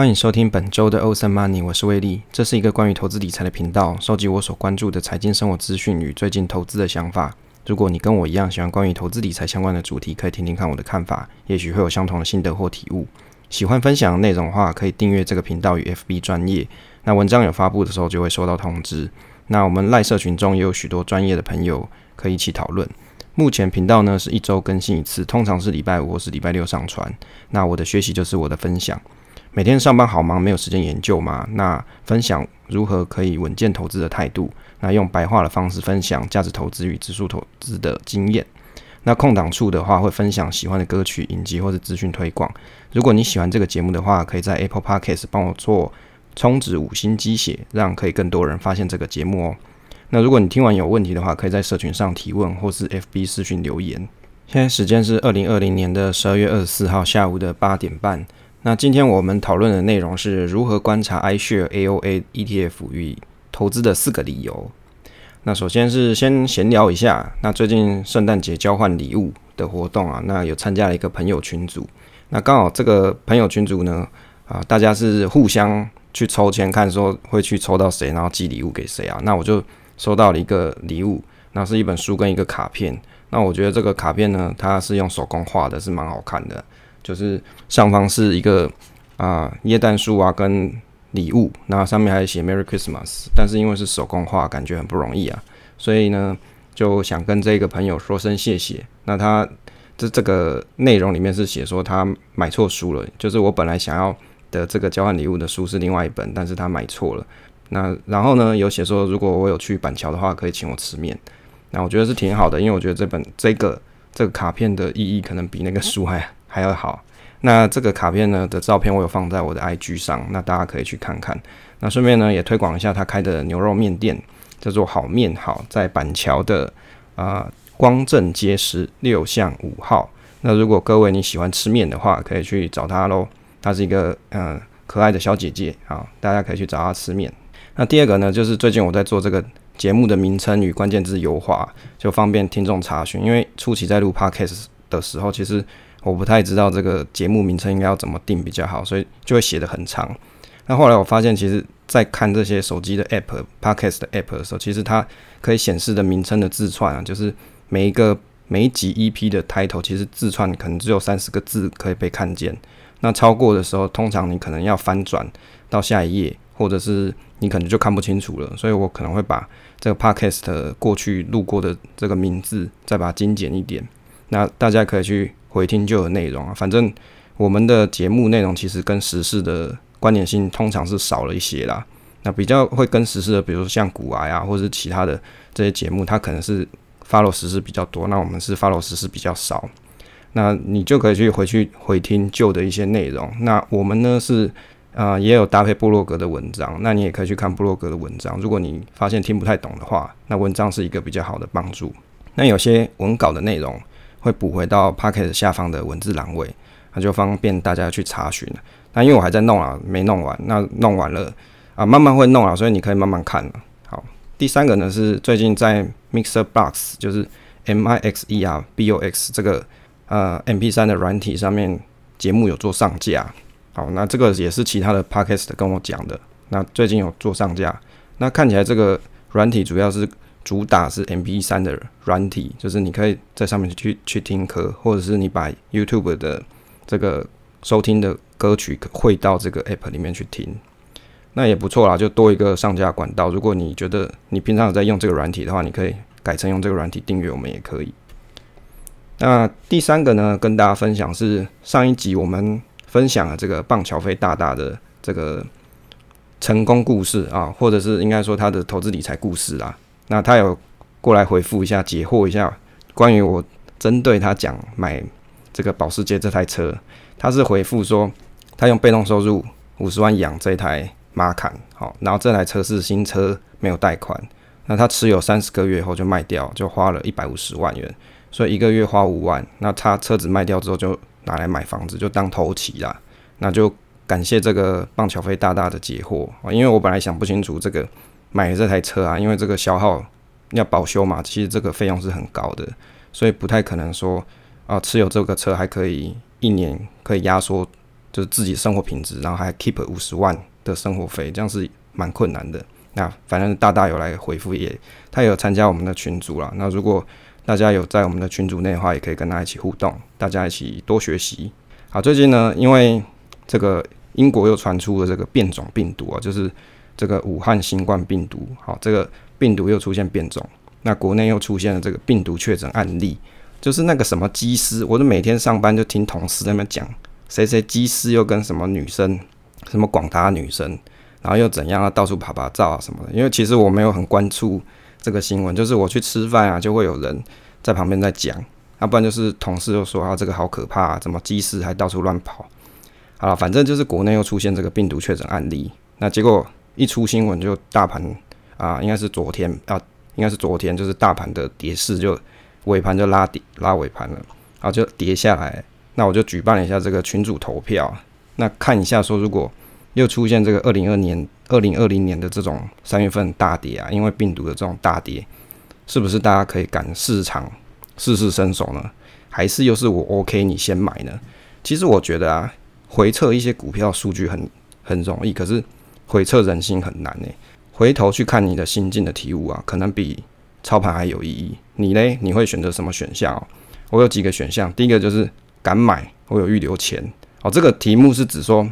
欢迎收听本周的欧森 Money，我是威利。这是一个关于投资理财的频道，收集我所关注的财经生活资讯与最近投资的想法。如果你跟我一样喜欢关于投资理财相关的主题，可以听听看我的看法，也许会有相同的心得或体悟。喜欢分享内容的话，可以订阅这个频道与 FB 专业。那文章有发布的时候就会收到通知。那我们赖社群中也有许多专业的朋友可以一起讨论。目前频道呢是一周更新一次，通常是礼拜五或是礼拜六上传。那我的学习就是我的分享。每天上班好忙，没有时间研究嘛？那分享如何可以稳健投资的态度，那用白话的方式分享价值投资与指数投资的经验。那空档处的话，会分享喜欢的歌曲、影集或是资讯推广。如果你喜欢这个节目的话，可以在 Apple Podcast 帮我做充值五星鸡血，让可以更多人发现这个节目哦。那如果你听完有问题的话，可以在社群上提问，或是 FB 私讯留言。现在时间是二零二零年的十二月二十四号下午的八点半。那今天我们讨论的内容是如何观察 iShare AOA ETF 与投资的四个理由。那首先是先闲聊一下，那最近圣诞节交换礼物的活动啊，那有参加了一个朋友群组。那刚好这个朋友群组呢，啊，大家是互相去抽签，看说会去抽到谁，然后寄礼物给谁啊。那我就收到了一个礼物，那是一本书跟一个卡片。那我觉得这个卡片呢，它是用手工画的，是蛮好看的。就是上方是一个啊椰蛋树啊跟礼物，那上面还写 Merry Christmas，但是因为是手工画，感觉很不容易啊，所以呢就想跟这个朋友说声谢谢。那他这这个内容里面是写说他买错书了，就是我本来想要的这个交换礼物的书是另外一本，但是他买错了。那然后呢有写说如果我有去板桥的话，可以请我吃面。那我觉得是挺好的，因为我觉得这本这个这个卡片的意义可能比那个书还。还要好，那这个卡片呢的照片我有放在我的 IG 上，那大家可以去看看。那顺便呢也推广一下他开的牛肉面店，叫做好面好，在板桥的啊光正街十六巷五号。那如果各位你喜欢吃面的话，可以去找他喽。她是一个嗯可爱的小姐姐啊，大家可以去找她吃面。那第二个呢，就是最近我在做这个节目的名称与关键字优化，就方便听众查询。因为初期在录 Podcast 的时候，其实我不太知道这个节目名称应该要怎么定比较好，所以就会写的很长。那后来我发现，其实，在看这些手机的 App、Podcast 的 App 的时候，其实它可以显示的名称的字串啊，就是每一个每一集 EP 的 title，其实字串可能只有三十个字可以被看见。那超过的时候，通常你可能要翻转到下一页，或者是你可能就看不清楚了。所以我可能会把这个 Podcast 过去录过的这个名字，再把它精简一点。那大家可以去。回听就有内容啊，反正我们的节目内容其实跟时事的关联性通常是少了一些啦。那比较会跟时事的，比如说像古癌啊，或者是其他的这些节目，它可能是 follow 时事比较多。那我们是 follow 时事比较少。那你就可以去回去回听旧的一些内容。那我们呢是啊，也有搭配部落格的文章。那你也可以去看部落格的文章。如果你发现听不太懂的话，那文章是一个比较好的帮助。那有些文稿的内容。会补回到 p o c k e t 下方的文字栏位，那就方便大家去查询了。那因为我还在弄啊，没弄完。那弄完了啊，慢慢会弄啊，所以你可以慢慢看。好，第三个呢是最近在 Mixer Box，就是 M I X E R B O X 这个呃 M P 三的软体上面节目有做上架。好，那这个也是其他的 Podcast 跟我讲的。那最近有做上架，那看起来这个软体主要是。主打是 M P 三的软体，就是你可以在上面去去听歌，或者是你把 YouTube 的这个收听的歌曲汇到这个 App 里面去听，那也不错啦，就多一个上架管道。如果你觉得你平常有在用这个软体的话，你可以改成用这个软体订阅我们也可以。那第三个呢，跟大家分享是上一集我们分享了这个棒乔飞大大的这个成功故事啊，或者是应该说他的投资理财故事啊。那他有过来回复一下，解惑一下关于我针对他讲买这个保时捷这台车，他是回复说他用被动收入五十万养这台马坎，好，然后这台车是新车，没有贷款，那他持有三十个月后就卖掉，就花了一百五十万元，所以一个月花五万，那他车子卖掉之后就拿来买房子，就当头期啦，那就感谢这个棒球飞大大的解惑啊，因为我本来想不清楚这个。买这台车啊，因为这个消耗要保修嘛，其实这个费用是很高的，所以不太可能说啊，持有这个车还可以一年可以压缩就是自己生活品质，然后还 keep 五十万的生活费，这样是蛮困难的。那反正大大有来回复，也他也有参加我们的群组啦。那如果大家有在我们的群组内的话，也可以跟他一起互动，大家一起多学习。好，最近呢，因为这个英国又传出了这个变种病毒啊，就是这个武汉新冠病毒。好，这个病毒又出现变种，那国内又出现了这个病毒确诊案例，就是那个什么机师，我都每天上班就听同事在那边讲，谁谁机师又跟什么女生，什么广达女生。然后又怎样啊？到处拍拍照啊什么的。因为其实我没有很关注这个新闻，就是我去吃饭啊，就会有人在旁边在讲，要不然就是同事又说啊，这个好可怕，啊，怎么机师还到处乱跑。好了，反正就是国内又出现这个病毒确诊案例，那结果一出新闻就大盘啊，应该是昨天啊，应该是昨天，就是大盘的跌势就尾盘就拉底拉尾盘了，然后就跌下来。那我就举办了一下这个群主投票，那看一下说如果。又出现这个二零二年、二零二零年的这种三月份大跌啊，因为病毒的这种大跌，是不是大家可以赶市场、试试身手呢？还是又是我 OK 你先买呢？其实我觉得啊，回测一些股票数据很很容易，可是回测人心很难呢。回头去看你的心境的体悟啊，可能比操盘还有意义。你嘞，你会选择什么选项？哦我有几个选项，第一个就是敢买，我有预留钱。哦，这个题目是指说。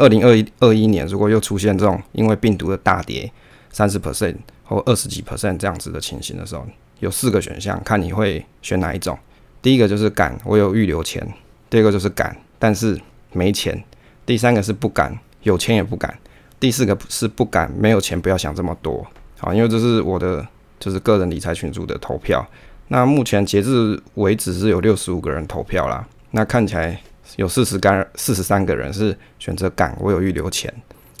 二零二一二一年，如果又出现这种因为病毒的大跌三十 percent 或二十几 percent 这样子的情形的时候，有四个选项，看你会选哪一种。第一个就是敢，我有预留钱；第二个就是敢，但是没钱；第三个是不敢，有钱也不敢；第四个是不敢，没有钱，不要想这么多。好，因为这是我的就是个人理财群组的投票。那目前截至为止是有六十五个人投票啦。那看起来。有四十干四十三个人是选择敢，我有预留钱。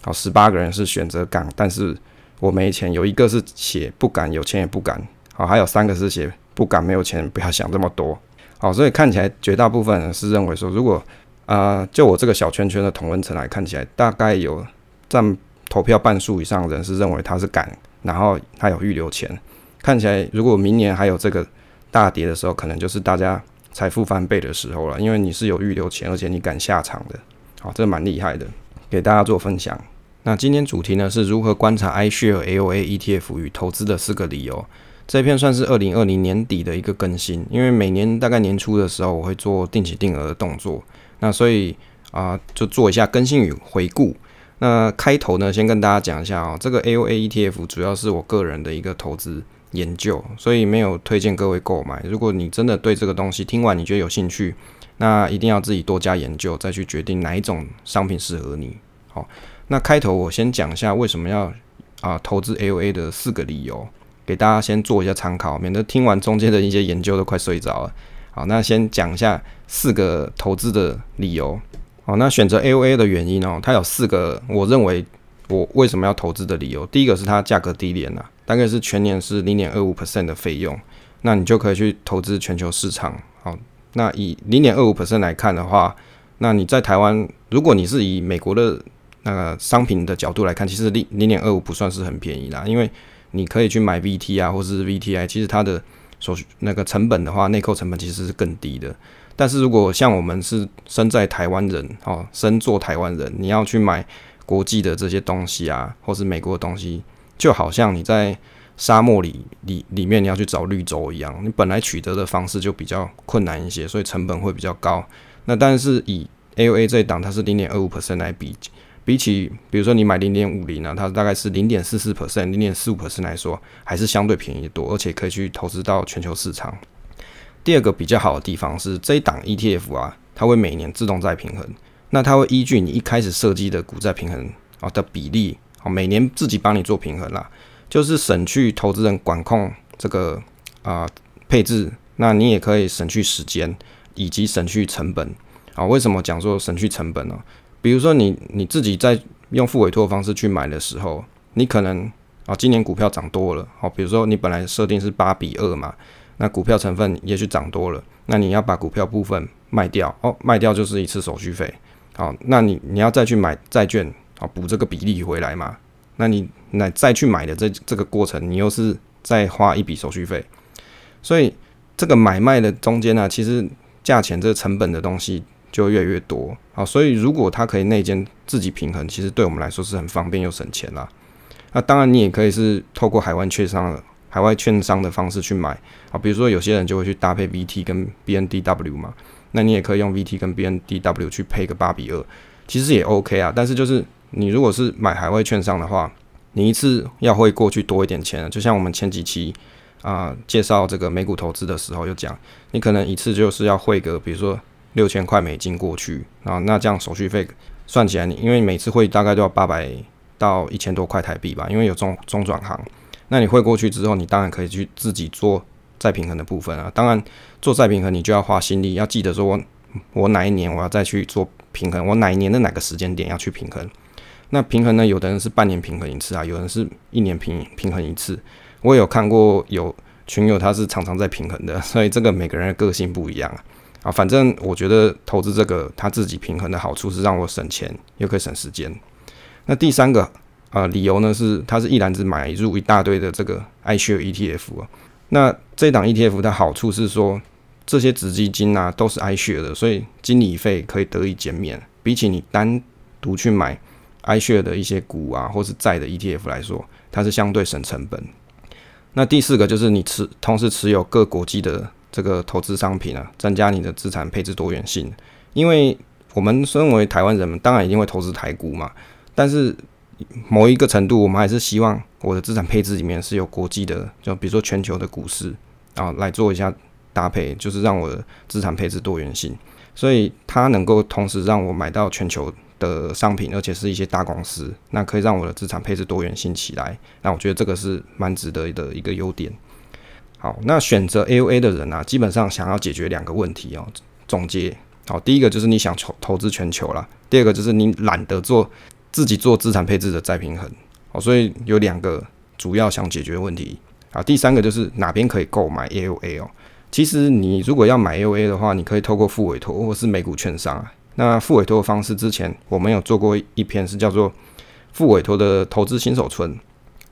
好，十八个人是选择敢，但是我没钱。有一个是写不敢，有钱也不敢。好，还有三个是写不敢，没有钱，不要想这么多。好，所以看起来绝大部分人是认为说，如果啊，就我这个小圈圈的同温层来看起来，大概有占投票半数以上的人是认为他是敢，然后他有预留钱。看起来如果明年还有这个大跌的时候，可能就是大家。财富翻倍的时候了，因为你是有预留钱，而且你敢下场的，好，这蛮厉害的，给大家做分享。那今天主题呢是如何观察 iShare AOA ETF 与投资的四个理由。这篇算是二零二零年底的一个更新，因为每年大概年初的时候我会做定期定额的动作，那所以啊就做一下更新与回顾。那开头呢先跟大家讲一下啊，这个 AOA ETF 主要是我个人的一个投资。研究，所以没有推荐各位购买。如果你真的对这个东西听完你觉得有兴趣，那一定要自己多加研究，再去决定哪一种商品适合你。好，那开头我先讲一下为什么要啊投资 A O A 的四个理由，给大家先做一下参考，免得听完中间的一些研究都快睡着了。好，那先讲一下四个投资的理由。好，那选择 A O A 的原因哦，它有四个，我认为我为什么要投资的理由。第一个是它价格低廉呐。大概是全年是零点二五 percent 的费用，那你就可以去投资全球市场。好，那以零点二五 percent 来看的话，那你在台湾，如果你是以美国的那个商品的角度来看，其实零零点二五不算是很便宜啦，因为你可以去买 VT 啊，或是 VTI，其实它的手续那个成本的话，内扣成本其实是更低的。但是如果像我们是身在台湾人，哦，身做台湾人，你要去买国际的这些东西啊，或是美国的东西。就好像你在沙漠里里里面你要去找绿洲一样，你本来取得的方式就比较困难一些，所以成本会比较高。那但是以 A O A 这一档，它是零点二五 percent 来比，比起比如说你买零点五零呢，它大概是零点四四 percent、零点四五 percent 来说，还是相对便宜多，而且可以去投资到全球市场。第二个比较好的地方是这一档 E T F 啊，它会每年自动再平衡，那它会依据你一开始设计的股债平衡啊的比例。好，每年自己帮你做平衡啦，就是省去投资人管控这个啊配置，那你也可以省去时间以及省去成本。啊，为什么讲说省去成本呢？比如说你你自己在用付委托的方式去买的时候，你可能啊今年股票涨多了，好，比如说你本来设定是八比二嘛，那股票成分也许涨多了，那你要把股票部分卖掉，哦，卖掉就是一次手续费，好，那你你要再去买债券。啊，补这个比例回来嘛？那你那再去买的这这个过程，你又是再花一笔手续费，所以这个买卖的中间呢，其实价钱这成本的东西就越来越多。好，所以如果它可以内间自己平衡，其实对我们来说是很方便又省钱啦。那当然，你也可以是透过海外券商、海外券商的方式去买啊。比如说，有些人就会去搭配 VT 跟 BNDW 嘛，那你也可以用 VT 跟 BNDW 去配个八比二，其实也 OK 啊。但是就是你如果是买海外券商的话，你一次要汇过去多一点钱，就像我们前几期啊介绍这个美股投资的时候有讲，你可能一次就是要汇个比如说六千块美金过去啊，那这样手续费算起来，你因为每次汇大概都要八百。到一千多块台币吧，因为有中中转行，那你汇过去之后，你当然可以去自己做再平衡的部分啊。当然做再平衡，你就要花心力，要记得说我我哪一年我要再去做平衡，我哪一年的哪个时间点要去平衡。那平衡呢，有的人是半年平衡一次啊，有人是一年平平衡一次。我有看过有群友他是常常在平衡的，所以这个每个人的个性不一样啊。啊，反正我觉得投资这个他自己平衡的好处是让我省钱又可以省时间。那第三个呃理由呢是，它是一篮子买入一大堆的这个 iShare ETF 啊。那这档 ETF 的好处是说，这些子基金啊都是 iShare 的，所以经理费可以得以减免。比起你单独去买 iShare 的一些股啊或是债的 ETF 来说，它是相对省成本。那第四个就是你持同时持有各国际的这个投资商品啊，增加你的资产配置多元性。因为我们身为台湾人们，当然一定会投资台股嘛。但是某一个程度，我们还是希望我的资产配置里面是有国际的，就比如说全球的股市啊，来做一下搭配，就是让我的资产配置多元性。所以它能够同时让我买到全球的商品，而且是一些大公司，那可以让我的资产配置多元性起来。那我觉得这个是蛮值得的一个优点。好，那选择 A O A 的人啊，基本上想要解决两个问题哦。总结好，第一个就是你想投投资全球了，第二个就是你懒得做。自己做资产配置的再平衡，好，所以有两个主要想解决问题啊。第三个就是哪边可以购买 A O A 哦。其实你如果要买 A O A 的话，你可以透过副委托或是美股券商啊。那副委托的方式之前我们有做过一篇是叫做副委托的投资新手村，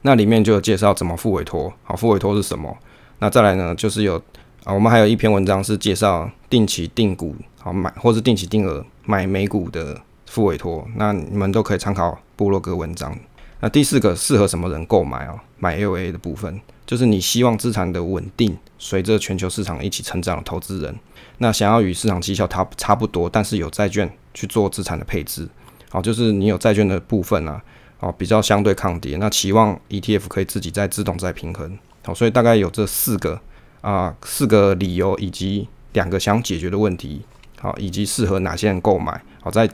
那里面就有介绍怎么副委托，好，副委托是什么？那再来呢，就是有啊，我们还有一篇文章是介绍定期定股，好买或是定期定额买美股的。副委托，那你们都可以参考部落格文章。那第四个适合什么人购买啊？买 A O A 的部分，就是你希望资产的稳定，随着全球市场一起成长的投资人。那想要与市场绩效差差不多，但是有债券去做资产的配置，好，就是你有债券的部分啊，哦，比较相对抗跌。那期望 E T F 可以自己在自动再平衡。好，所以大概有这四个啊，四个理由以及两个想解决的问题，好，以及适合哪些人购买。好，在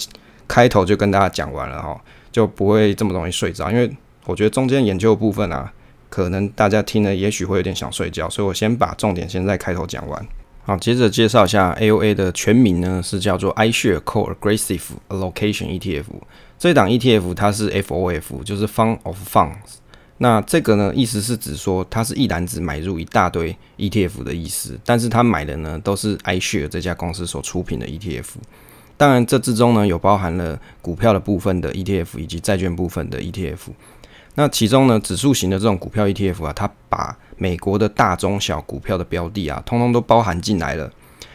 开头就跟大家讲完了哈，就不会这么容易睡着，因为我觉得中间研究部分啊，可能大家听了也许会有点想睡觉，所以我先把重点先在开头讲完。好，接着介绍一下 A O A 的全名呢，是叫做 iShare Core Aggressive Allocation ETF。这档 ETF 它是 F O F，就是 Fund of Funds。那这个呢，意思是指说它是一篮子买入一大堆 ETF 的意思，但是它买的呢都是 iShare 这家公司所出品的 ETF。当然，这之中呢有包含了股票的部分的 ETF 以及债券部分的 ETF。那其中呢，指数型的这种股票 ETF 啊，它把美国的大中小股票的标的啊，通通都包含进来了。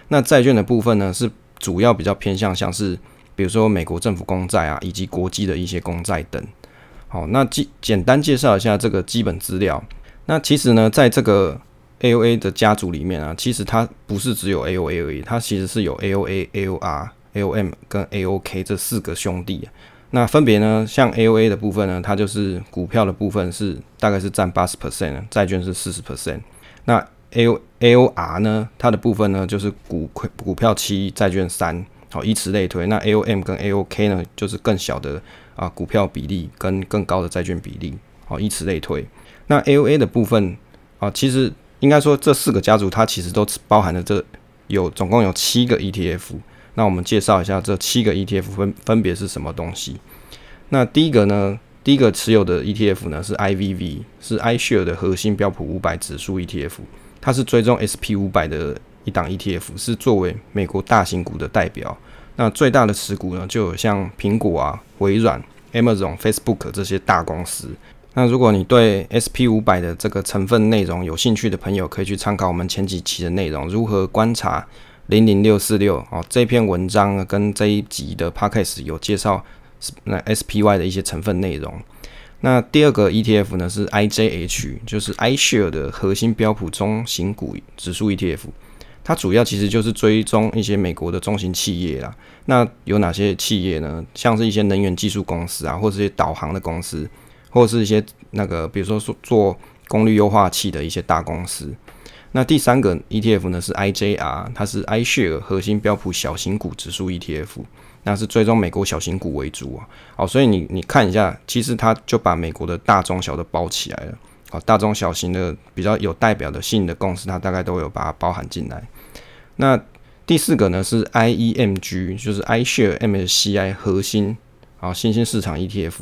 那债券的部分呢，是主要比较偏向像是比如说美国政府公债啊，以及国际的一些公债等。好，那简简单介绍一下这个基本资料。那其实呢，在这个 AOA 的家族里面啊，其实它不是只有 AOA 而已，它其实是有 AOA、AOR。A O M 跟 A O K 这四个兄弟，那分别呢，像 A O A 的部分呢，它就是股票的部分是大概是占八十 percent，债券是四十 percent。那 A O A O R 呢，它的部分呢就是股股票七，债券三，好，以此类推。那 A O M 跟 A O K 呢，就是更小的啊股票比例跟更高的债券比例，好，以此类推。那 A O A 的部分啊，其实应该说这四个家族它其实都包含了这有总共有七个 E T F。那我们介绍一下这七个 ETF 分分别是什么东西。那第一个呢，第一个持有的 ETF 呢是 IVV，是 iShare 的核心标普五百指数 ETF，它是追踪 SP 五百的一档 ETF，是作为美国大型股的代表。那最大的持股呢，就有像苹果啊、微软、Amazon、Facebook 这些大公司。那如果你对 SP 五百的这个成分内容有兴趣的朋友，可以去参考我们前几期的内容，如何观察。零零六四六哦，这篇文章跟这一集的 podcast 有介绍那 SPY 的一些成分内容。那第二个 ETF 呢是 IJH，就是 iShare 的核心标普中型股指数 ETF。它主要其实就是追踪一些美国的中型企业啦。那有哪些企业呢？像是一些能源技术公司啊，或是一些导航的公司，或是一些那个，比如说说做功率优化器的一些大公司。那第三个 ETF 呢是 IJR，它是 iShare 核心标普小型股指数 ETF，那是追踪美国小型股为主啊。好，所以你你看一下，其实它就把美国的大中小的包起来了。好，大中小型的比较有代表的性的公司，它大概都有把它包含进来。那第四个呢是 IEMG，就是 iShare MSCI 核心啊新兴市场 ETF。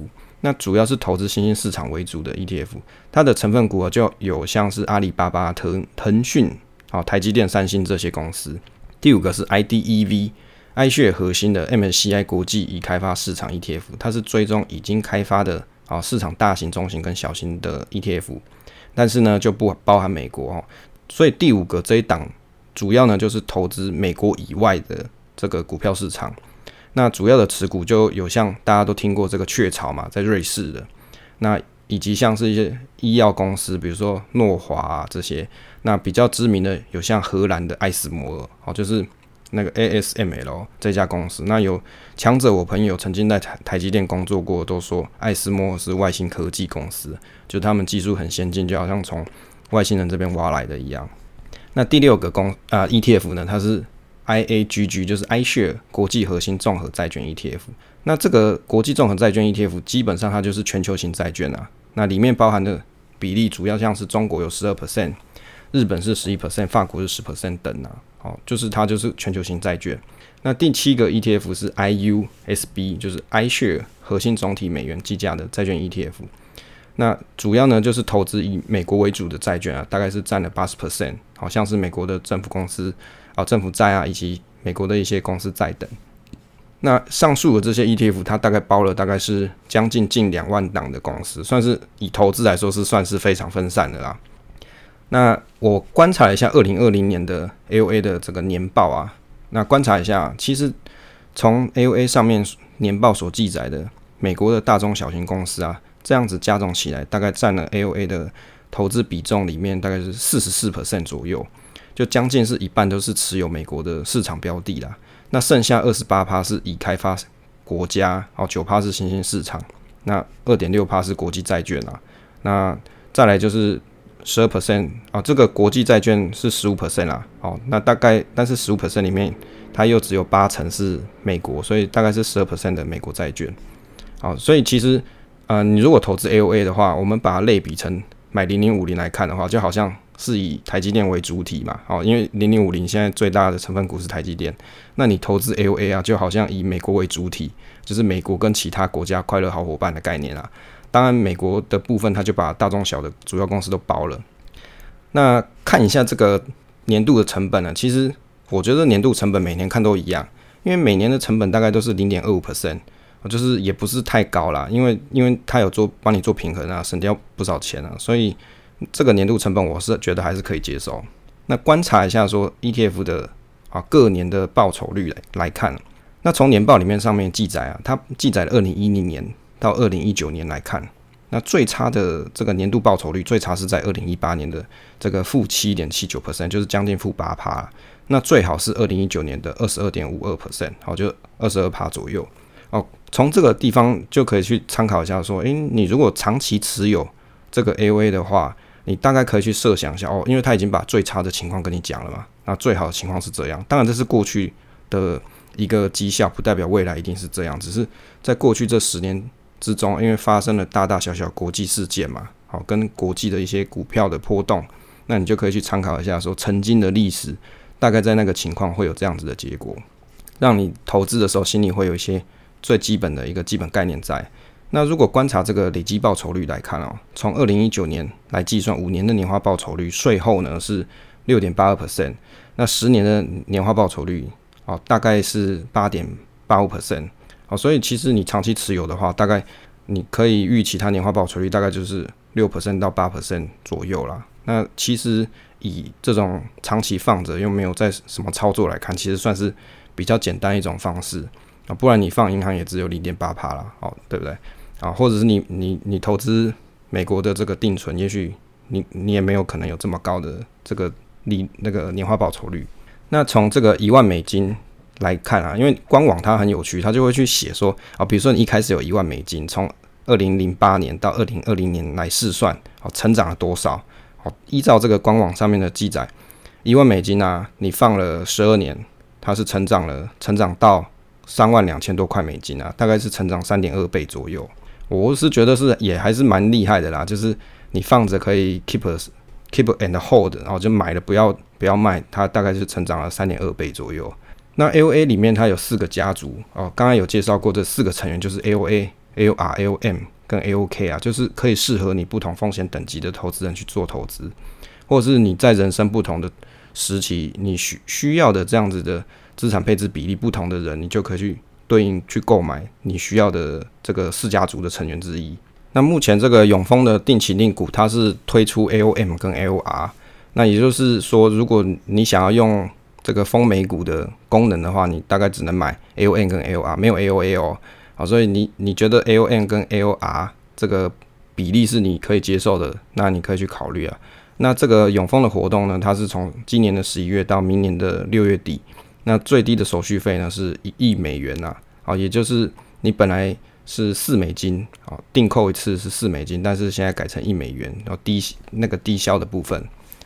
那主要是投资新兴市场为主的 ETF，它的成分股啊就有像是阿里巴巴、腾腾讯、啊台积电、三星这些公司。第五个是 IDEV。i s h a r 核心的 MSCI 国际已开发市场 ETF，它是追踪已经开发的啊市场大型、中型跟小型的 ETF，但是呢就不包含美国哦。所以第五个这一档。主要呢就是投资美国以外的这个股票市场，那主要的持股就有像大家都听过这个雀巢嘛，在瑞士的，那以及像是一些医药公司，比如说诺华啊这些，那比较知名的有像荷兰的艾斯摩尔，哦，就是那个 ASML 这家公司，那有强者我朋友曾经在台台积电工作过，都说艾斯摩尔是外星科技公司，就他们技术很先进，就好像从外星人这边挖来的一样。那第六个公啊 ETF 呢，它是 IAGG，就是 iShare 国际核心综合债券 ETF。那这个国际综合债券 ETF 基本上它就是全球型债券啊。那里面包含的比例主要像是中国有十二 percent，日本是十一 percent，法国是十 percent 等啊。好，就是它就是全球型债券。那第七个 ETF 是 IUSB，就是 iShare 核心总体美元计价的债券 ETF。那主要呢就是投资以美国为主的债券啊，大概是占了八十 percent，好像是美国的政府公司啊、政府债啊，以及美国的一些公司债等。那上述的这些 ETF，它大概包了大概是将近近两万档的公司，算是以投资来说是算是非常分散的啦。那我观察一下二零二零年的 AOA 的这个年报啊，那观察一下，其实从 AOA 上面年报所记载的美国的大中小型公司啊。这样子加总起来，大概占了 AOA 的投资比重里面大概是四十四 percent 左右，就将近是一半都是持有美国的市场标的啦。那剩下二十八趴是已开发国家，哦九趴是新兴市场，那二点六趴是国际债券啊。那再来就是十二 percent 啊，这个国际债券是十五 percent 啦。哦，那大概但是十五 percent 里面，它又只有八成是美国，所以大概是十二 percent 的美国债券。好，所以其实。呃，你如果投资 AOA 的话，我们把它类比成买零零五零来看的话，就好像是以台积电为主体嘛，哦，因为零零五零现在最大的成分股是台积电，那你投资 AOA 啊，就好像以美国为主体，就是美国跟其他国家快乐好伙伴的概念啊。当然，美国的部分它就把大中小的主要公司都包了。那看一下这个年度的成本呢？其实我觉得年度成本每年看都一样，因为每年的成本大概都是零点二五 percent。就是也不是太高啦，因为因为它有做帮你做平衡啊，省掉不少钱啊，所以这个年度成本我是觉得还是可以接受。那观察一下说 ETF 的啊各年的报酬率来来看，那从年报里面上面记载啊，它记载了二零一零年到二零一九年来看，那最差的这个年度报酬率最差是在二零一八年的这个负七点七九 percent，就是将近负八趴。那最好是二零一九年的二十二点五二 percent，好就二十二趴左右。哦，从这个地方就可以去参考一下，说，诶，你如果长期持有这个 AOA 的话，你大概可以去设想一下，哦，因为他已经把最差的情况跟你讲了嘛，那最好的情况是这样。当然，这是过去的一个绩效，不代表未来一定是这样。只是在过去这十年之中，因为发生了大大小小国际事件嘛，好，跟国际的一些股票的波动，那你就可以去参考一下，说曾经的历史大概在那个情况会有这样子的结果，让你投资的时候心里会有一些。最基本的一个基本概念在。那如果观察这个累积报酬率来看哦，从二零一九年来计算，五年的年化报酬率税后呢是六点八二 percent，那十年的年化报酬率哦大概是八点八五 percent，好，所以其实你长期持有的话，大概你可以预期它年化报酬率大概就是六 percent 到八 percent 左右啦。那其实以这种长期放着又没有在什么操作来看，其实算是比较简单一种方式啊。不然你放银行也只有零点八帕了，哦，对不对？啊，或者是你你你投资美国的这个定存，也许你你也没有可能有这么高的这个利那个年化报酬率。那从这个一万美金来看啊，因为官网它很有趣，它就会去写说啊，比如说你一开始有一万美金，从二零零八年到二零二零年来试算，哦，成长了多少？哦，依照这个官网上面的记载，一万美金啊，你放了十二年，它是成长了，成长到三万两千多块美金啊，大概是成长三点二倍左右。我是觉得是也还是蛮厉害的啦，就是你放着可以 keep keep and hold，然后就买了不要不要卖，它大概是成长了三点二倍左右。那 A O A 里面它有四个家族哦，刚刚有介绍过这四个成员就是 A O A。A O R A O M 跟 A O K 啊，就是可以适合你不同风险等级的投资人去做投资，或者是你在人生不同的时期，你需需要的这样子的资产配置比例不同的人，你就可以去对应去购买你需要的这个四家族的成员之一。那目前这个永丰的定期定股，它是推出 A O M 跟 A O R，那也就是说，如果你想要用这个丰美股的功能的话，你大概只能买 A O M 跟 A O R，没有 A O A 哦。好，所以你你觉得 A O N 跟 A O R 这个比例是你可以接受的，那你可以去考虑啊。那这个永丰的活动呢，它是从今年的十一月到明年的六月底，那最低的手续费呢是一亿美元呐。好，也就是你本来是四美金，好，订购一次是四美金，但是现在改成一美元，然后低那个低消的部分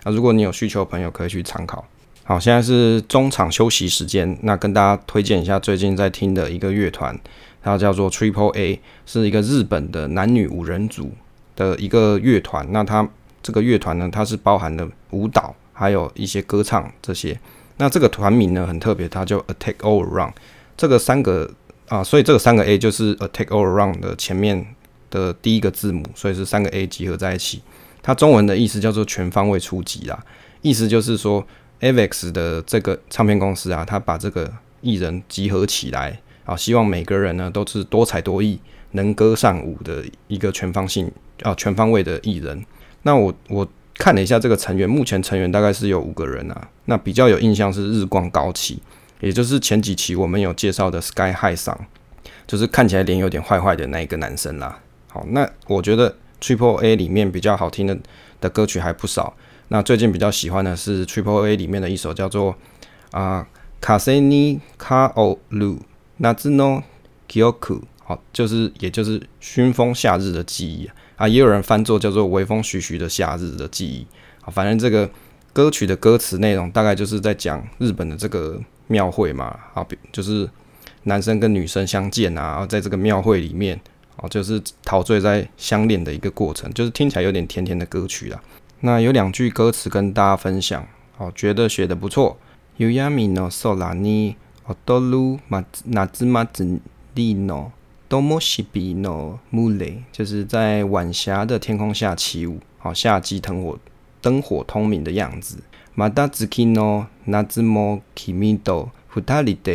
啊，如果你有需求朋友可以去参考。好，现在是中场休息时间，那跟大家推荐一下最近在听的一个乐团。它叫做 Triple A，是一个日本的男女五人组的一个乐团。那它这个乐团呢，它是包含了舞蹈，还有一些歌唱这些。那这个团名呢很特别，它叫 Attack All Around。这个三个啊，所以这个三个 A 就是 Attack All Around 的前面的第一个字母，所以是三个 A 集合在一起。它中文的意思叫做全方位出击啦，意思就是说 Avex 的这个唱片公司啊，它把这个艺人集合起来。啊，希望每个人呢都是多才多艺、能歌善舞的一个全方性啊全方位的艺人。那我我看了一下这个成员，目前成员大概是有五个人啊。那比较有印象是日光高起，也就是前几期我们有介绍的 Sky High 上，就是看起来脸有点坏坏的那一个男生啦。好，那我觉得 Triple A 里面比较好听的的歌曲还不少。那最近比较喜欢的是 Triple A 里面的一首叫做啊卡塞尼卡欧鲁。那字呢？Kyoku，好，就是也就是熏风夏日的记忆，啊也有人翻作叫做微风徐徐的夏日的记忆。啊，反正这个歌曲的歌词内容大概就是在讲日本的这个庙会嘛，好，就是男生跟女生相见啊，然后在这个庙会里面，啊，就是陶醉在相恋的一个过程，就是听起来有点甜甜的歌曲啦。那有两句歌词跟大家分享，哦，觉得写的不错。利诺多莫西比诺穆雷，就是在晚霞的天空下起舞，好夏季灯火灯火通明的样子。马达兹基诺那兹莫基米多弗塔里德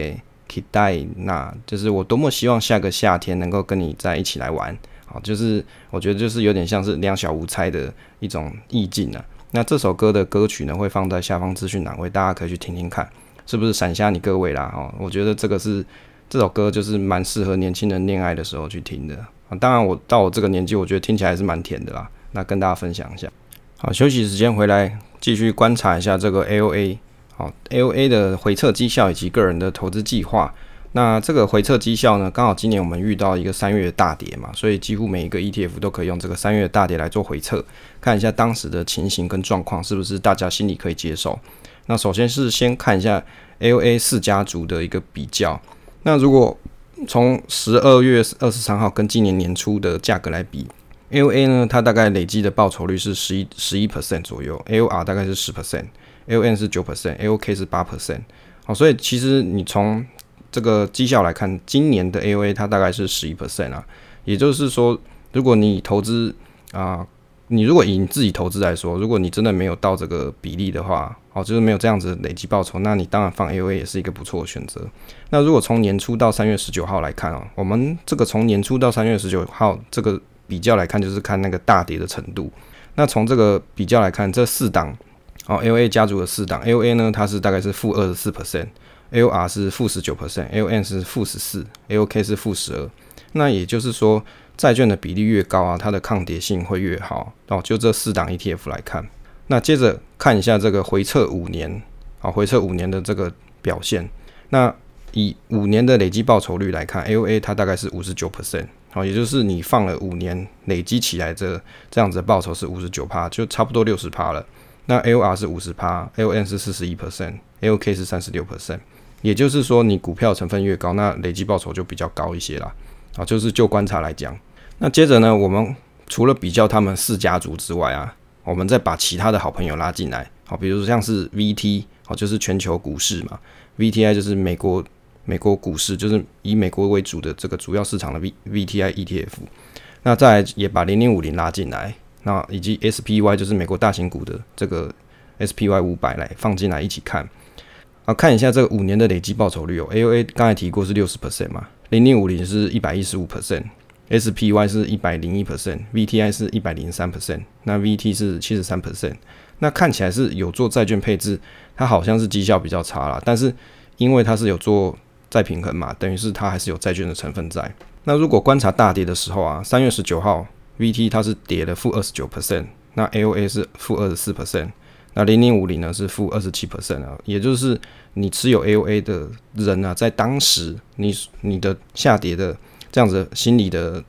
期待，那就是我多么希望下个夏天能够跟你在一起来玩。好，就是我觉得就是有点像是两小无猜的一种意境啊。那这首歌的歌曲呢，会放在下方资讯栏位，大家可以去听听看。是不是闪瞎你各位啦？哈，我觉得这个是这首歌就是蛮适合年轻人恋爱的时候去听的啊。当然，我到我这个年纪，我觉得听起来还是蛮甜的啦。那跟大家分享一下。好，休息时间回来继续观察一下这个 A O A。好，A O A 的回撤绩效以及个人的投资计划。那这个回撤绩效呢，刚好今年我们遇到一个三月大跌嘛，所以几乎每一个 E T F 都可以用这个三月大跌来做回测，看一下当时的情形跟状况是不是大家心里可以接受。那首先是先看一下 A O A 四家族的一个比较。那如果从十二月二十三号跟今年年初的价格来比，A O A 呢，它大概累计的报酬率是十一十一 percent 左右，A O R 大概是十 percent，A O N 是九 percent，A O K 是八 percent。好，所以其实你从这个绩效来看，今年的 A O A 它大概是十一 percent 啊。也就是说，如果你投资啊。你如果以你自己投资来说，如果你真的没有到这个比例的话，哦，就是没有这样子累积报酬，那你当然放 A O A 也是一个不错的选择。那如果从年初到三月十九号来看哦，我们这个从年初到三月十九号这个比较来看，就是看那个大跌的程度。那从这个比较来看，这四档哦，L A 家族的四档，L A 呢它是大概是负二十四 percent，L R 是负十九 percent，L N 是负十四，L K 是负十二。那也就是说，债券的比例越高啊，它的抗跌性会越好哦。就这四档 ETF 来看，那接着看一下这个回测五年啊，回测五年的这个表现。那以五年的累计报酬率来看，L A 它大概是五十九 percent。好，也就是你放了五年累积起来这这样子的报酬是五十九趴，就差不多六十趴了。那 L R 是五十趴，L N 是四十一 percent，L K 是三十六 percent。也就是说，你股票成分越高，那累计报酬就比较高一些啦。啊，就是就观察来讲，那接着呢，我们除了比较他们四家族之外啊，我们再把其他的好朋友拉进来。好，比如说像是 V T，好，就是全球股市嘛，V T I 就是美国。美国股市就是以美国为主的这个主要市场的 V V T I E T F，那再也把零零五零拉进来，那以及 S P Y 就是美国大型股的这个 S P Y 五百来放进来一起看，啊，看一下这个五年的累计报酬率哦，A O A 刚才提过是六十 percent 嘛，零零五零是一百一十五 percent，S P Y 是一百零一 percent，V T I 是一百零三 percent，那 V T 是七十三 percent，那看起来是有做债券配置，它好像是绩效比较差啦，但是因为它是有做再平衡嘛，等于是它还是有债券的成分在。那如果观察大跌的时候啊，三月十九号，VT 它是跌了负二十九 percent，那 AOA 是负二十四 percent，那零零五零呢是负二十七 percent 啊，也就是你持有 AOA 的人啊，在当时你你的下跌的这样子心理的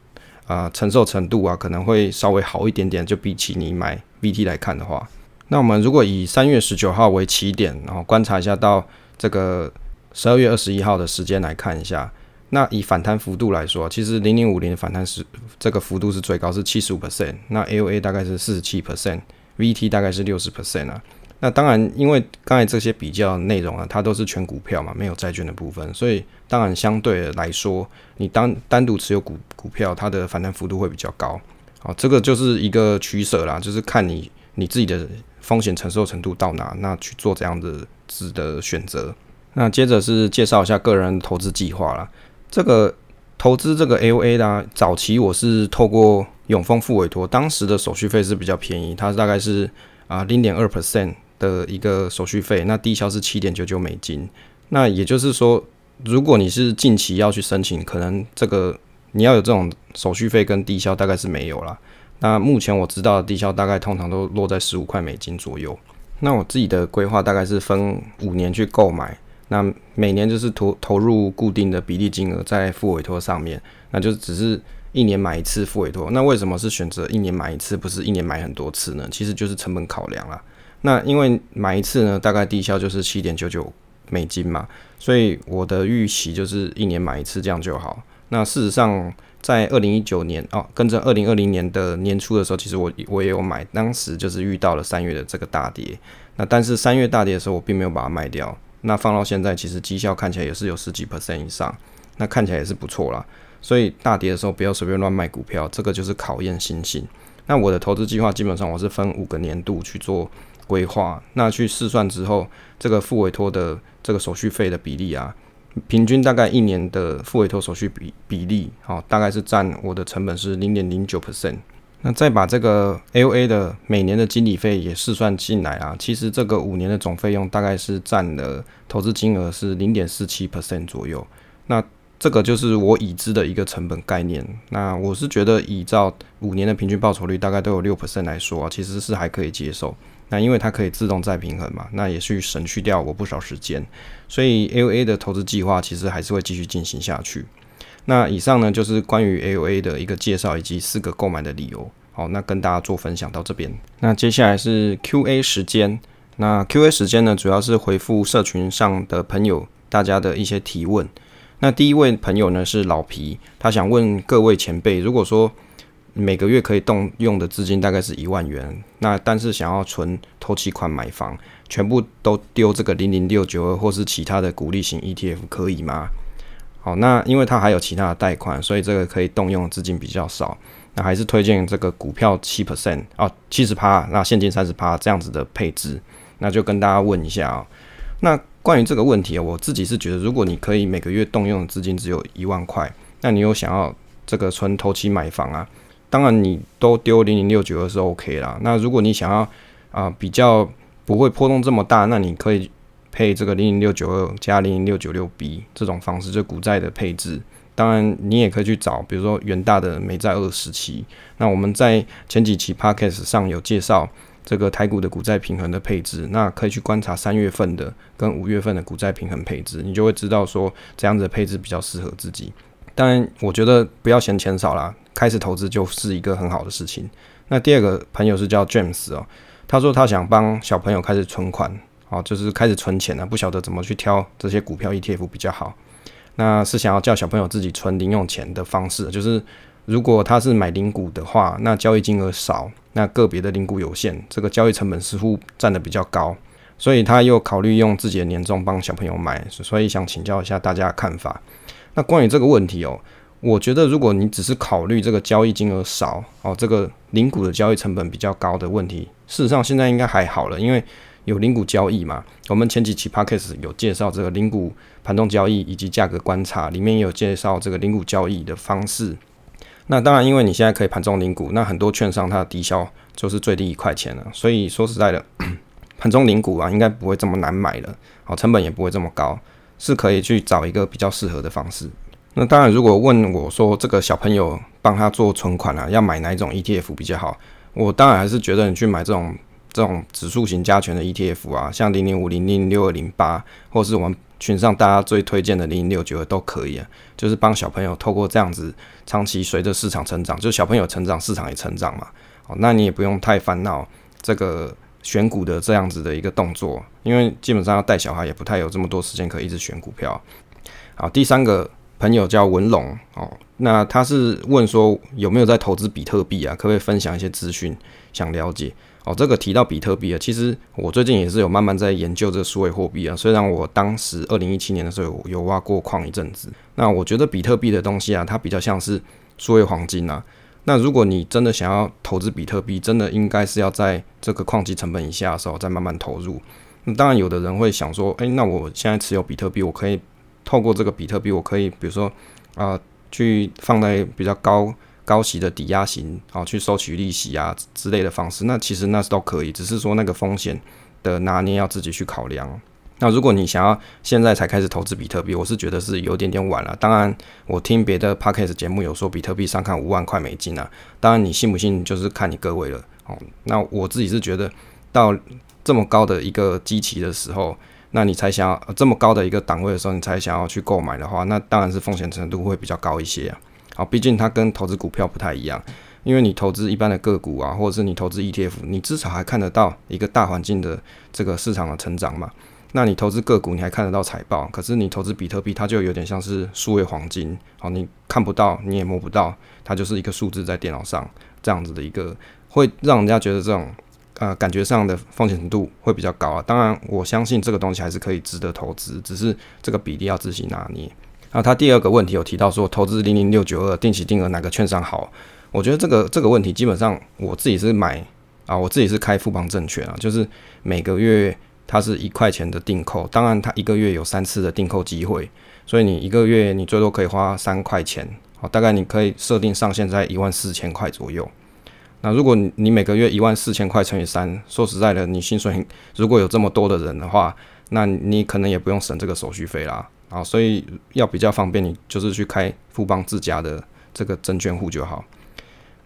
啊承受程度啊，可能会稍微好一点点，就比起你买 VT 来看的话，那我们如果以三月十九号为起点，然后观察一下到这个。十二月二十一号的时间来看一下，那以反弹幅度来说，其实零零五零反弹是这个幅度是最高，是七十五 percent。那 A O A 大概是四十七 percent V T 大概是六十 percent 啊。那当然，因为刚才这些比较内容啊，它都是全股票嘛，没有债券的部分，所以当然相对来说，你单单独持有股股票，它的反弹幅度会比较高。好，这个就是一个取舍啦，就是看你你自己的风险承受程度到哪，那去做这样的子的选择。那接着是介绍一下个人投资计划了。这个投资这个 A O A 啦，早期我是透过永丰付委托，当时的手续费是比较便宜，它大概是啊零点二 percent 的一个手续费，那低消是七点九九美金。那也就是说，如果你是近期要去申请，可能这个你要有这种手续费跟低消大概是没有了。那目前我知道的低消大概通常都落在十五块美金左右。那我自己的规划大概是分五年去购买。那每年就是投投入固定的比例金额在付委托上面，那就只是一年买一次付委托。那为什么是选择一年买一次，不是一年买很多次呢？其实就是成本考量啦。那因为买一次呢，大概低消就是七点九九美金嘛，所以我的预期就是一年买一次这样就好。那事实上，在二零一九年哦，跟着二零二零年的年初的时候，其实我我也有买，当时就是遇到了三月的这个大跌。那但是三月大跌的时候，我并没有把它卖掉。那放到现在，其实绩效看起来也是有十几 percent 以上，那看起来也是不错啦。所以大跌的时候不要随便乱卖股票，这个就是考验心性。那我的投资计划基本上我是分五个年度去做规划，那去试算之后，这个付委托的这个手续费的比例啊，平均大概一年的付委托手续比比例，好，大概是占我的成本是零点零九 percent。那再把这个 L A 的每年的经理费也试算进来啊，其实这个五年的总费用大概是占了投资金额是零点四七 percent 左右。那这个就是我已知的一个成本概念。那我是觉得依照五年的平均报酬率大概都有六 percent 来说啊，其实是还可以接受。那因为它可以自动再平衡嘛，那也是省去掉我不少时间，所以 L A 的投资计划其实还是会继续进行下去。那以上呢就是关于 A O A 的一个介绍以及四个购买的理由。好，那跟大家做分享到这边。那接下来是 Q A 时间。那 Q A 时间呢，主要是回复社群上的朋友大家的一些提问。那第一位朋友呢是老皮，他想问各位前辈，如果说每个月可以动用的资金大概是一万元，那但是想要存投期款买房，全部都丢这个零零六九二或是其他的股利型 E T F 可以吗？好，那因为他还有其他的贷款，所以这个可以动用的资金比较少。那还是推荐这个股票七 percent 哦，七十趴，那现金三十趴这样子的配置。那就跟大家问一下啊，那关于这个问题啊，我自己是觉得，如果你可以每个月动用的资金只有一万块，那你有想要这个存投期买房啊，当然你都丢零零六九二是 OK 啦。那如果你想要啊比较不会波动这么大，那你可以配这个零零六九二加零零六九六 B 这种方式，就股债的配置。当然你也可以去找，比如说元大的美债二十期。那我们在前几期 Podcast 上有介绍。这个台股的股债平衡的配置，那可以去观察三月份的跟五月份的股债平衡配置，你就会知道说这样子的配置比较适合自己。当然，我觉得不要嫌钱少啦，开始投资就是一个很好的事情。那第二个朋友是叫 James 哦，他说他想帮小朋友开始存款，哦，就是开始存钱了，不晓得怎么去挑这些股票 ETF 比较好。那是想要叫小朋友自己存零用钱的方式，就是如果他是买零股的话，那交易金额少。那个别的零股有限，这个交易成本似乎占的比较高，所以他又考虑用自己的年终帮小朋友买，所以想请教一下大家的看法。那关于这个问题哦，我觉得如果你只是考虑这个交易金额少哦，这个零股的交易成本比较高的问题，事实上现在应该还好了，因为有零股交易嘛。我们前几期 p a c k a g e 有介绍这个零股盘中交易以及价格观察，里面也有介绍这个零股交易的方式。那当然，因为你现在可以盘中领股，那很多券商它的低消就是最低一块钱了，所以说实在的，盘中领股啊，应该不会这么难买了，好，成本也不会这么高，是可以去找一个比较适合的方式。那当然，如果问我说这个小朋友帮他做存款啊，要买哪一种 ETF 比较好？我当然还是觉得你去买这种这种指数型加权的 ETF 啊，像零零五零零六二零八，或是我们。群上大家最推荐的零零六九二都可以啊，就是帮小朋友透过这样子长期随着市场成长，就小朋友成长，市场也成长嘛。哦，那你也不用太烦恼这个选股的这样子的一个动作，因为基本上要带小孩也不太有这么多时间可以一直选股票。好，第三个朋友叫文龙哦，那他是问说有没有在投资比特币啊？可不可以分享一些资讯？想了解。哦，这个提到比特币啊，其实我最近也是有慢慢在研究这数位货币啊。虽然我当时二零一七年的时候有挖过矿一阵子，那我觉得比特币的东西啊，它比较像是数位黄金啊。那如果你真的想要投资比特币，真的应该是要在这个矿机成本以下的时候再慢慢投入。那当然，有的人会想说，诶，那我现在持有比特币，我可以透过这个比特币，我可以比如说啊，去放在比较高。高息的抵押型，好去收取利息啊之类的方式，那其实那是都可以，只是说那个风险的拿捏要自己去考量。那如果你想要现在才开始投资比特币，我是觉得是有点点晚了。当然，我听别的 podcast 节目有说比特币上看五万块美金啊，当然你信不信就是看你各位了。哦，那我自己是觉得到这么高的一个基期的时候，那你才想要这么高的一个档位的时候，你才想要去购买的话，那当然是风险程度会比较高一些啊。好，毕竟它跟投资股票不太一样，因为你投资一般的个股啊，或者是你投资 ETF，你至少还看得到一个大环境的这个市场的成长嘛。那你投资个股，你还看得到财报，可是你投资比特币，它就有点像是数位黄金，好，你看不到，你也摸不到，它就是一个数字在电脑上这样子的一个，会让人家觉得这种呃感觉上的风险程度会比较高啊。当然，我相信这个东西还是可以值得投资，只是这个比例要自己拿捏。那他第二个问题有提到说，投资零零六九二定期定额哪个券商好？我觉得这个这个问题基本上我自己是买啊，我自己是开富邦证券啊，就是每个月它是一块钱的订扣，当然它一个月有三次的订扣机会，所以你一个月你最多可以花三块钱，好，大概你可以设定上限在一万四千块左右。那如果你每个月一万四千块乘以三，说实在的，你薪水如果有这么多的人的话，那你可能也不用省这个手续费啦。啊，所以要比较方便，你就是去开富邦自家的这个证券户就好。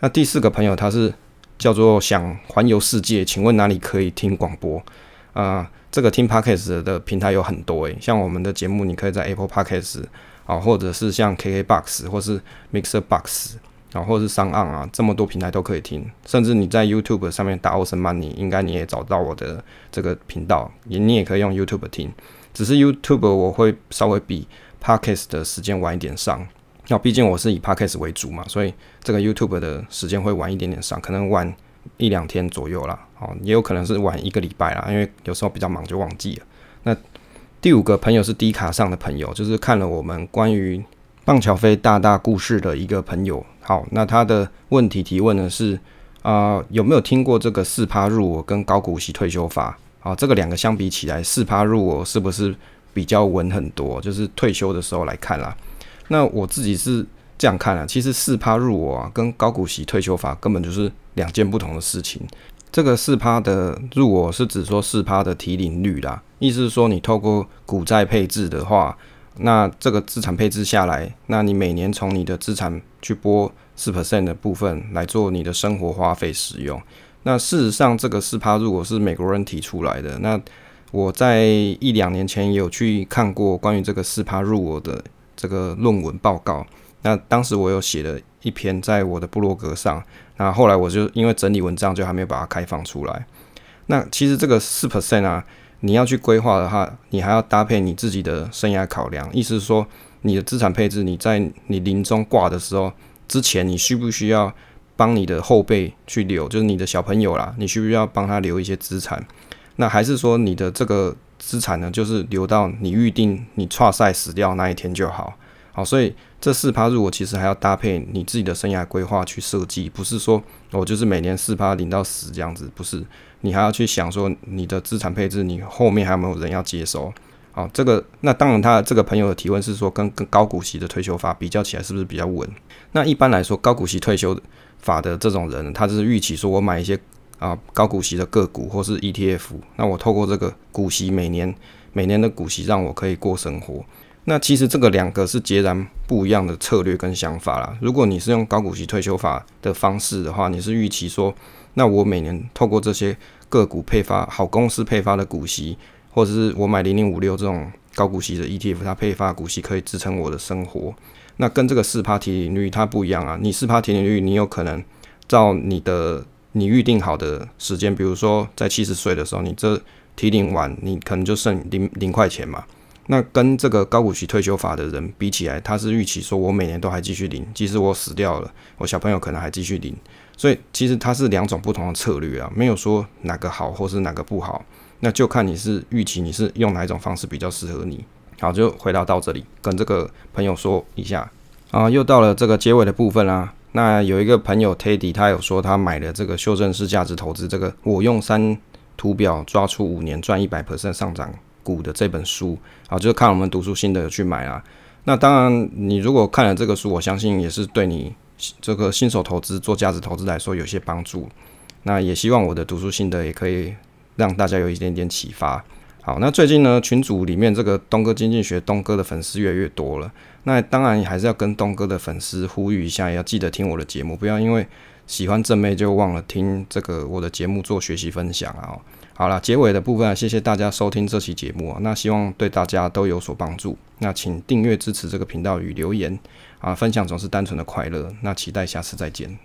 那第四个朋友他是叫做想环游世界，请问哪里可以听广播？啊，这个听 Podcast 的平台有很多诶，像我们的节目，你可以在 Apple Podcast 啊，或者是像 KKBox 或是 Mixer Box 啊，或者是上岸啊，这么多平台都可以听。甚至你在 YouTube 上面打 Ocean Money，应该你也找到我的这个频道，你你也可以用 YouTube 听。只是 YouTube 我会稍微比 Podcast 的时间晚一点上，那毕竟我是以 Podcast 为主嘛，所以这个 YouTube 的时间会晚一点点上，可能晚一两天左右啦，哦，也有可能是晚一个礼拜啦，因为有时候比较忙就忘记了。那第五个朋友是低卡上的朋友，就是看了我们关于棒桥飞大大故事的一个朋友。好，那他的问题提问的是啊，有没有听过这个四趴入我跟高股息退休法？好，这个两个相比起来，四趴入我是不是比较稳很多？就是退休的时候来看啦。那我自己是这样看啊，其实四趴入我啊，跟高股息退休法根本就是两件不同的事情。这个四趴的入我是指说四趴的提领率啦，意思是说你透过股债配置的话，那这个资产配置下来，那你每年从你的资产去拨四 percent 的部分来做你的生活花费使用。那事实上，这个四趴如果是美国人提出来的，那我在一两年前也有去看过关于这个四趴入我的这个论文报告。那当时我有写了一篇在我的部落格上，那后来我就因为整理文章，就还没有把它开放出来。那其实这个四 percent 啊，你要去规划的话，你还要搭配你自己的生涯考量，意思是说，你的资产配置，你在你临终挂的时候之前，你需不需要帮你的后辈去留，就是你的小朋友啦，你需不需要帮他留一些资产？那还是说你的这个资产呢，就是留到你预定你跨赛死掉那一天就好？好，所以这四趴入，我其实还要搭配你自己的生涯规划去设计，不是说我就是每年四趴领到死这样子，不是，你还要去想说你的资产配置，你后面还有没有人要接收？好，这个那当然，他这个朋友的提问是说，跟跟高股息的退休法比较起来，是不是比较稳？那一般来说，高股息退休法的这种人，他就是预期说我买一些啊高股息的个股或是 ETF，那我透过这个股息每年每年的股息，让我可以过生活。那其实这个两个是截然不一样的策略跟想法啦。如果你是用高股息退休法的方式的话，你是预期说，那我每年透过这些个股配发好公司配发的股息，或者是我买零零五六这种高股息的 ETF，它配发股息可以支撑我的生活。那跟这个四趴提领率它不一样啊。你四趴提领率，你有可能照你的你预定好的时间，比如说在七十岁的时候，你这提领完，你可能就剩零零块钱嘛。那跟这个高股息退休法的人比起来，他是预期说我每年都还继续领，即使我死掉了，我小朋友可能还继续领，所以其实它是两种不同的策略啊，没有说哪个好或是哪个不好，那就看你是预期你是用哪一种方式比较适合你。好，就回答到这里，跟这个朋友说一下啊，又到了这个结尾的部分啦。那有一个朋友 Teddy，他有说他买了这个修正式价值投资，这个我用三图表抓出五年赚一百 percent 上涨。股的这本书啊，就是看我们读书心得有去买啊。那当然，你如果看了这个书，我相信也是对你这个新手投资做价值投资来说有些帮助。那也希望我的读书心得也可以让大家有一点点启发。好，那最近呢，群组里面这个东哥经济学东哥的粉丝越来越多了。那当然还是要跟东哥的粉丝呼吁一下，要记得听我的节目，不要因为喜欢正妹就忘了听这个我的节目做学习分享啊。好了，结尾的部分，谢谢大家收听这期节目啊，那希望对大家都有所帮助。那请订阅支持这个频道与留言啊，分享总是单纯的快乐。那期待下次再见。